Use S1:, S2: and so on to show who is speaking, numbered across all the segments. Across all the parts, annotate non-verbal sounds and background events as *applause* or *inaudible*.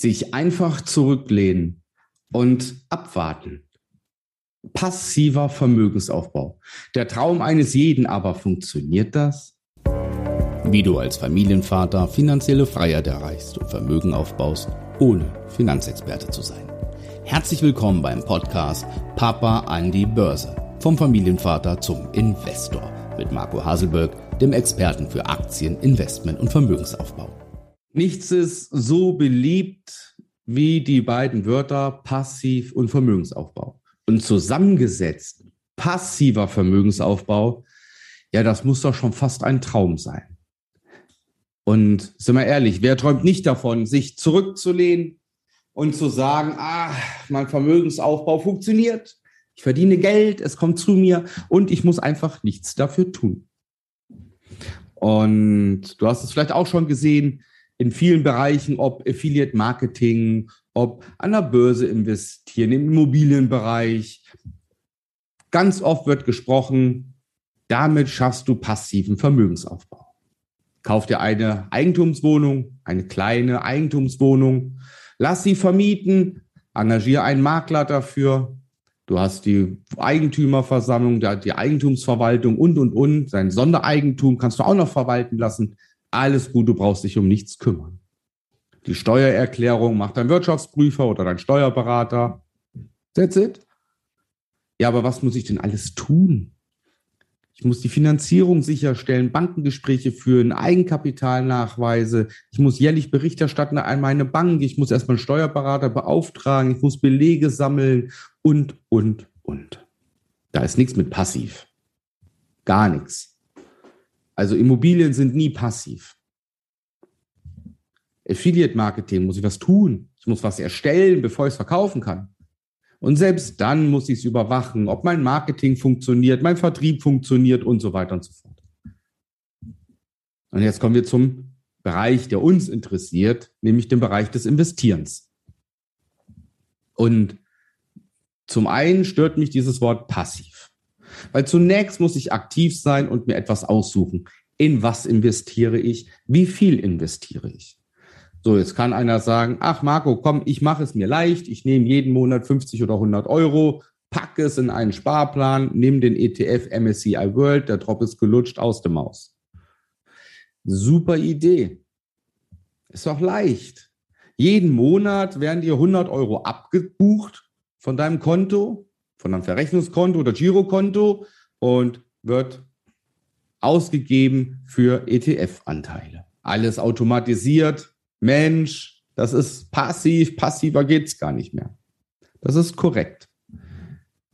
S1: Sich einfach zurücklehnen und abwarten. Passiver Vermögensaufbau. Der Traum eines jeden, aber funktioniert das? Wie du als Familienvater finanzielle Freiheit erreichst und Vermögen aufbaust, ohne Finanzexperte zu sein. Herzlich willkommen beim Podcast Papa an die Börse. Vom Familienvater zum Investor mit Marco Haselberg, dem Experten für Aktien, Investment und Vermögensaufbau. Nichts ist so beliebt wie die beiden Wörter passiv und Vermögensaufbau. Und zusammengesetzt passiver Vermögensaufbau, ja, das muss doch schon fast ein Traum sein. Und sind wir ehrlich, wer träumt nicht davon, sich zurückzulehnen und zu sagen, ah, mein Vermögensaufbau funktioniert, ich verdiene Geld, es kommt zu mir und ich muss einfach nichts dafür tun. Und du hast es vielleicht auch schon gesehen, in vielen Bereichen, ob Affiliate Marketing, ob an der Börse investieren, im Immobilienbereich. Ganz oft wird gesprochen, damit schaffst du passiven Vermögensaufbau. Kauf dir eine Eigentumswohnung, eine kleine Eigentumswohnung, lass sie vermieten, engagiere einen Makler dafür. Du hast die Eigentümerversammlung, die Eigentumsverwaltung und, und, und. Sein Sondereigentum kannst du auch noch verwalten lassen. Alles gut, du brauchst dich um nichts kümmern. Die Steuererklärung macht dein Wirtschaftsprüfer oder dein Steuerberater. That's it. Ja, aber was muss ich denn alles tun? Ich muss die Finanzierung sicherstellen, Bankengespräche führen, Eigenkapitalnachweise. Ich muss jährlich Bericht erstatten an meine Bank. Ich muss erstmal einen Steuerberater beauftragen. Ich muss Belege sammeln und, und, und. Da ist nichts mit passiv. Gar nichts. Also Immobilien sind nie passiv. Affiliate Marketing muss ich was tun. Ich muss was erstellen, bevor ich es verkaufen kann. Und selbst dann muss ich es überwachen, ob mein Marketing funktioniert, mein Vertrieb funktioniert und so weiter und so fort. Und jetzt kommen wir zum Bereich, der uns interessiert, nämlich dem Bereich des Investierens. Und zum einen stört mich dieses Wort passiv. Weil zunächst muss ich aktiv sein und mir etwas aussuchen. In was investiere ich? Wie viel investiere ich? So, jetzt kann einer sagen, ach Marco, komm, ich mache es mir leicht. Ich nehme jeden Monat 50 oder 100 Euro, packe es in einen Sparplan, nehme den ETF MSCI World, der Drop ist gelutscht aus dem Maus. Super Idee. Ist doch leicht. Jeden Monat werden dir 100 Euro abgebucht von deinem Konto von einem Verrechnungskonto oder Girokonto und wird ausgegeben für ETF-Anteile. Alles automatisiert. Mensch, das ist passiv. Passiver geht's gar nicht mehr. Das ist korrekt.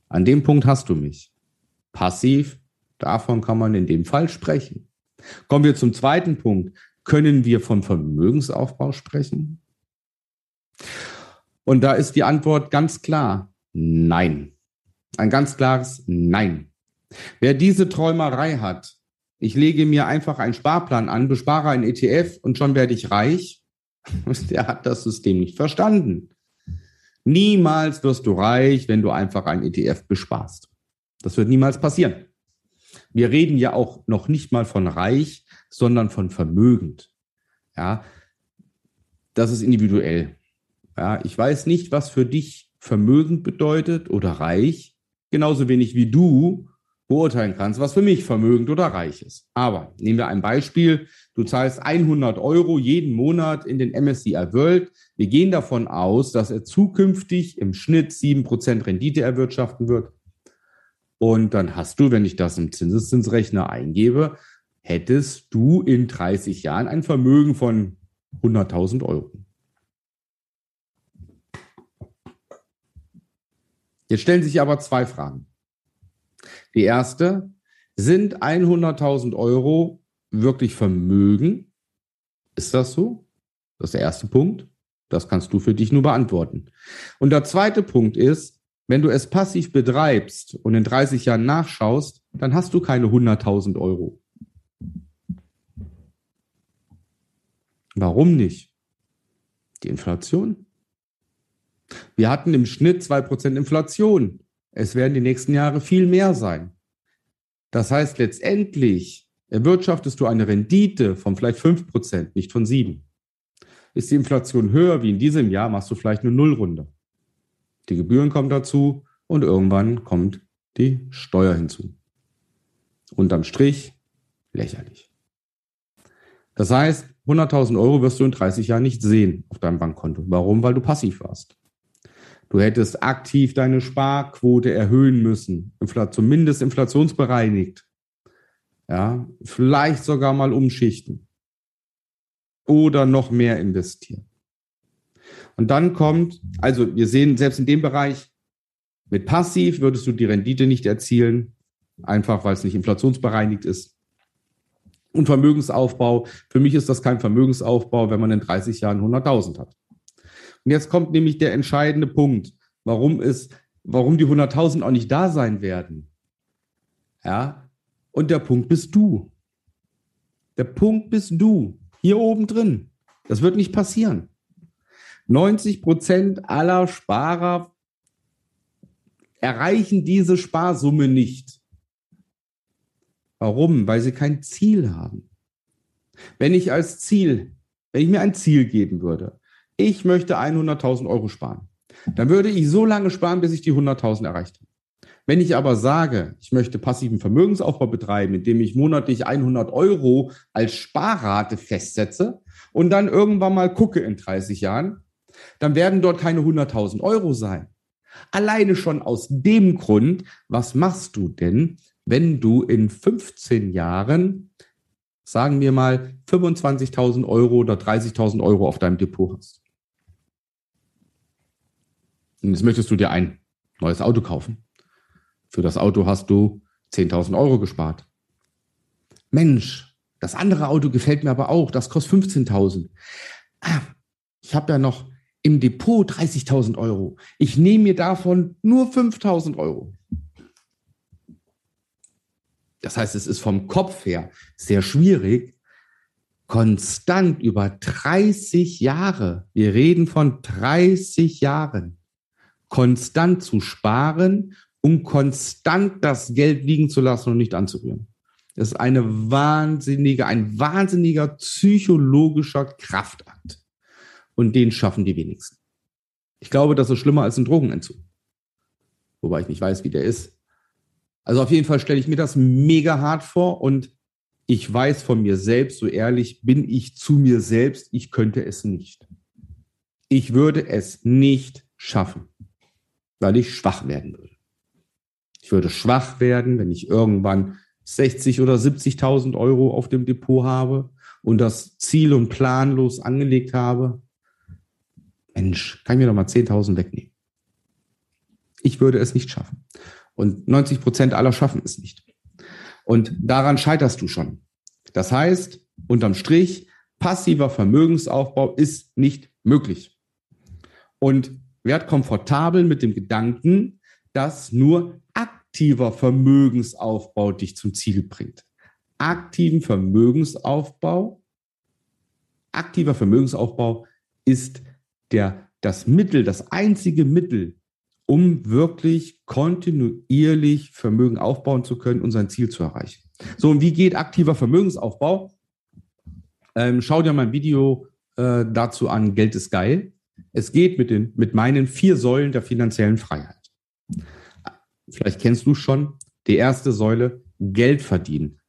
S1: An dem Punkt hast du mich. Passiv, davon kann man in dem Fall sprechen. Kommen wir zum zweiten Punkt. Können wir von Vermögensaufbau sprechen? Und da ist die Antwort ganz klar. Nein. Ein ganz klares Nein. Wer diese Träumerei hat, ich lege mir einfach einen Sparplan an, bespare einen ETF und schon werde ich reich, *laughs* der hat das System nicht verstanden. Niemals wirst du reich, wenn du einfach einen ETF besparst. Das wird niemals passieren. Wir reden ja auch noch nicht mal von reich, sondern von vermögend. Ja, das ist individuell. Ja, ich weiß nicht, was für dich vermögend bedeutet oder reich genauso wenig wie du beurteilen kannst, was für mich vermögend oder reich ist. Aber nehmen wir ein Beispiel. Du zahlst 100 Euro jeden Monat in den MSCI World. Wir gehen davon aus, dass er zukünftig im Schnitt 7% Rendite erwirtschaften wird. Und dann hast du, wenn ich das im Zinseszinsrechner eingebe, hättest du in 30 Jahren ein Vermögen von 100.000 Euro. Jetzt stellen sich aber zwei Fragen. Die erste, sind 100.000 Euro wirklich Vermögen? Ist das so? Das ist der erste Punkt. Das kannst du für dich nur beantworten. Und der zweite Punkt ist, wenn du es passiv betreibst und in 30 Jahren nachschaust, dann hast du keine 100.000 Euro. Warum nicht? Die Inflation? Wir hatten im Schnitt 2% Inflation. Es werden die nächsten Jahre viel mehr sein. Das heißt, letztendlich erwirtschaftest du eine Rendite von vielleicht 5%, nicht von 7. ist die Inflation höher wie in diesem Jahr, machst du vielleicht eine Nullrunde. Die Gebühren kommen dazu und irgendwann kommt die Steuer hinzu. Unterm Strich lächerlich. Das heißt, 100.000 Euro wirst du in 30 Jahren nicht sehen auf deinem Bankkonto. Warum? Weil du passiv warst. Du hättest aktiv deine Sparquote erhöhen müssen, zumindest inflationsbereinigt. Ja, vielleicht sogar mal umschichten. Oder noch mehr investieren. Und dann kommt, also wir sehen selbst in dem Bereich, mit passiv würdest du die Rendite nicht erzielen, einfach weil es nicht inflationsbereinigt ist. Und Vermögensaufbau, für mich ist das kein Vermögensaufbau, wenn man in 30 Jahren 100.000 hat. Und jetzt kommt nämlich der entscheidende Punkt, warum es, warum die 100.000 auch nicht da sein werden. Ja, und der Punkt bist du. Der Punkt bist du. Hier oben drin. Das wird nicht passieren. 90 Prozent aller Sparer erreichen diese Sparsumme nicht. Warum? Weil sie kein Ziel haben. Wenn ich als Ziel, wenn ich mir ein Ziel geben würde, ich möchte 100.000 Euro sparen, dann würde ich so lange sparen, bis ich die 100.000 erreicht habe. Wenn ich aber sage, ich möchte passiven Vermögensaufbau betreiben, indem ich monatlich 100 Euro als Sparrate festsetze und dann irgendwann mal gucke in 30 Jahren, dann werden dort keine 100.000 Euro sein. Alleine schon aus dem Grund, was machst du denn, wenn du in 15 Jahren, sagen wir mal, 25.000 Euro oder 30.000 Euro auf deinem Depot hast? Und jetzt möchtest du dir ein neues Auto kaufen. Für das Auto hast du 10.000 Euro gespart. Mensch, das andere Auto gefällt mir aber auch, das kostet 15.000. Ah, ich habe ja noch im Depot 30.000 Euro. Ich nehme mir davon nur 5.000 Euro. Das heißt, es ist vom Kopf her sehr schwierig, konstant über 30 Jahre, wir reden von 30 Jahren, konstant zu sparen, um konstant das Geld liegen zu lassen und nicht anzurühren. Das ist eine wahnsinnige, ein wahnsinniger psychologischer Kraftakt. Und den schaffen die wenigsten. Ich glaube, das ist schlimmer als ein Drogenentzug. Wobei ich nicht weiß, wie der ist. Also auf jeden Fall stelle ich mir das mega hart vor und ich weiß von mir selbst, so ehrlich bin ich zu mir selbst, ich könnte es nicht. Ich würde es nicht schaffen, weil ich schwach werden würde. Ich würde schwach werden, wenn ich irgendwann 60 oder 70.000 Euro auf dem Depot habe und das ziel- und planlos angelegt habe. Mensch, kann ich mir doch mal 10.000 wegnehmen. Ich würde es nicht schaffen. Und 90 Prozent aller schaffen es nicht. Und daran scheiterst du schon. Das heißt, unterm Strich, passiver Vermögensaufbau ist nicht möglich. Und werd komfortabel mit dem Gedanken, dass nur aktiver Vermögensaufbau dich zum Ziel bringt. Aktiven Vermögensaufbau, aktiver Vermögensaufbau ist der, das Mittel, das einzige Mittel, um wirklich kontinuierlich Vermögen aufbauen zu können und sein Ziel zu erreichen. So, und wie geht aktiver Vermögensaufbau? Ähm, schau dir mein Video äh, dazu an, Geld ist geil. Es geht mit, den, mit meinen vier Säulen der finanziellen Freiheit. Vielleicht kennst du schon die erste Säule, Geld verdienen.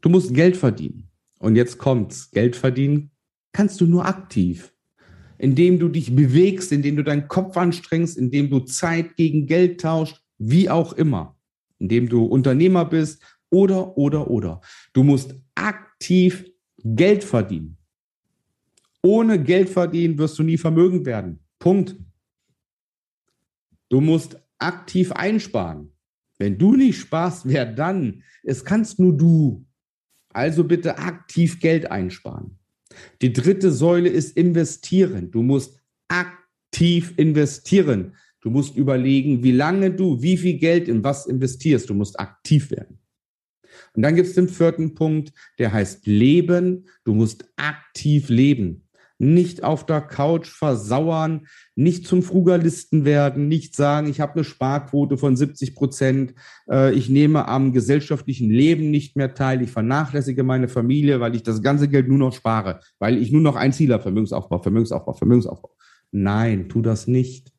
S1: Du musst Geld verdienen. Und jetzt kommt's. Geld verdienen kannst du nur aktiv indem du dich bewegst, indem du deinen Kopf anstrengst, indem du Zeit gegen Geld tauscht, wie auch immer, indem du Unternehmer bist oder, oder, oder. Du musst aktiv Geld verdienen. Ohne Geld verdienen wirst du nie vermögend werden. Punkt. Du musst aktiv einsparen. Wenn du nicht sparst, wer dann? Es kannst nur du. Also bitte aktiv Geld einsparen. Die dritte Säule ist investieren. Du musst aktiv investieren. Du musst überlegen, wie lange du, wie viel Geld in was investierst. Du musst aktiv werden. Und dann gibt es den vierten Punkt, der heißt Leben. Du musst aktiv leben. Nicht auf der Couch versauern, nicht zum Frugalisten werden, nicht sagen, ich habe eine Sparquote von 70 Prozent, äh, ich nehme am gesellschaftlichen Leben nicht mehr teil, ich vernachlässige meine Familie, weil ich das ganze Geld nur noch spare, weil ich nur noch ein Ziel habe, Vermögensaufbau, Vermögensaufbau, Vermögensaufbau. Nein, tu das nicht.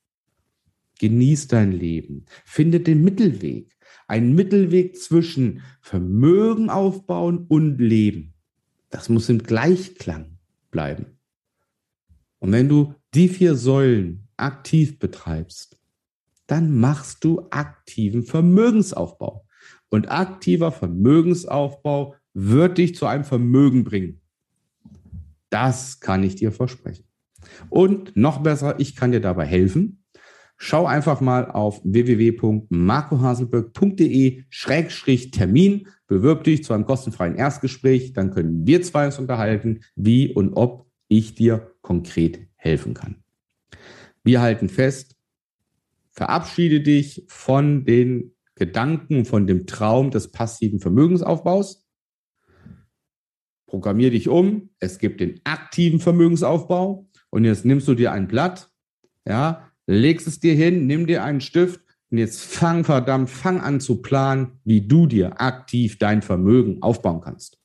S1: Genieß dein Leben. Finde den Mittelweg. Ein Mittelweg zwischen Vermögen aufbauen und Leben. Das muss im Gleichklang bleiben. Und wenn du die vier Säulen aktiv betreibst, dann machst du aktiven Vermögensaufbau. Und aktiver Vermögensaufbau wird dich zu einem Vermögen bringen. Das kann ich dir versprechen. Und noch besser, ich kann dir dabei helfen. Schau einfach mal auf www.marcohaselberg.de-termin, bewirb dich zu einem kostenfreien Erstgespräch, dann können wir zwei uns unterhalten, wie und ob ich dir konkret helfen kann. Wir halten fest, verabschiede dich von den Gedanken, von dem Traum des passiven Vermögensaufbaus. Programmier dich um. Es gibt den aktiven Vermögensaufbau. Und jetzt nimmst du dir ein Blatt, ja, legst es dir hin, nimm dir einen Stift und jetzt fang verdammt, fang an zu planen, wie du dir aktiv dein Vermögen aufbauen kannst.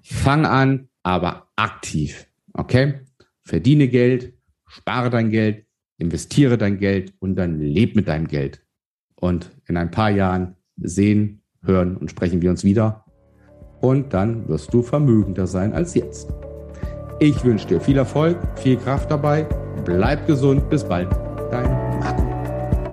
S1: Fang an, aber aktiv. Okay? Verdiene Geld, spare dein Geld, investiere dein Geld und dann leb mit deinem Geld. Und in ein paar Jahren sehen, hören und sprechen wir uns wieder. Und dann wirst du vermögender sein als jetzt. Ich wünsche dir viel Erfolg, viel Kraft dabei. Bleib gesund. Bis bald.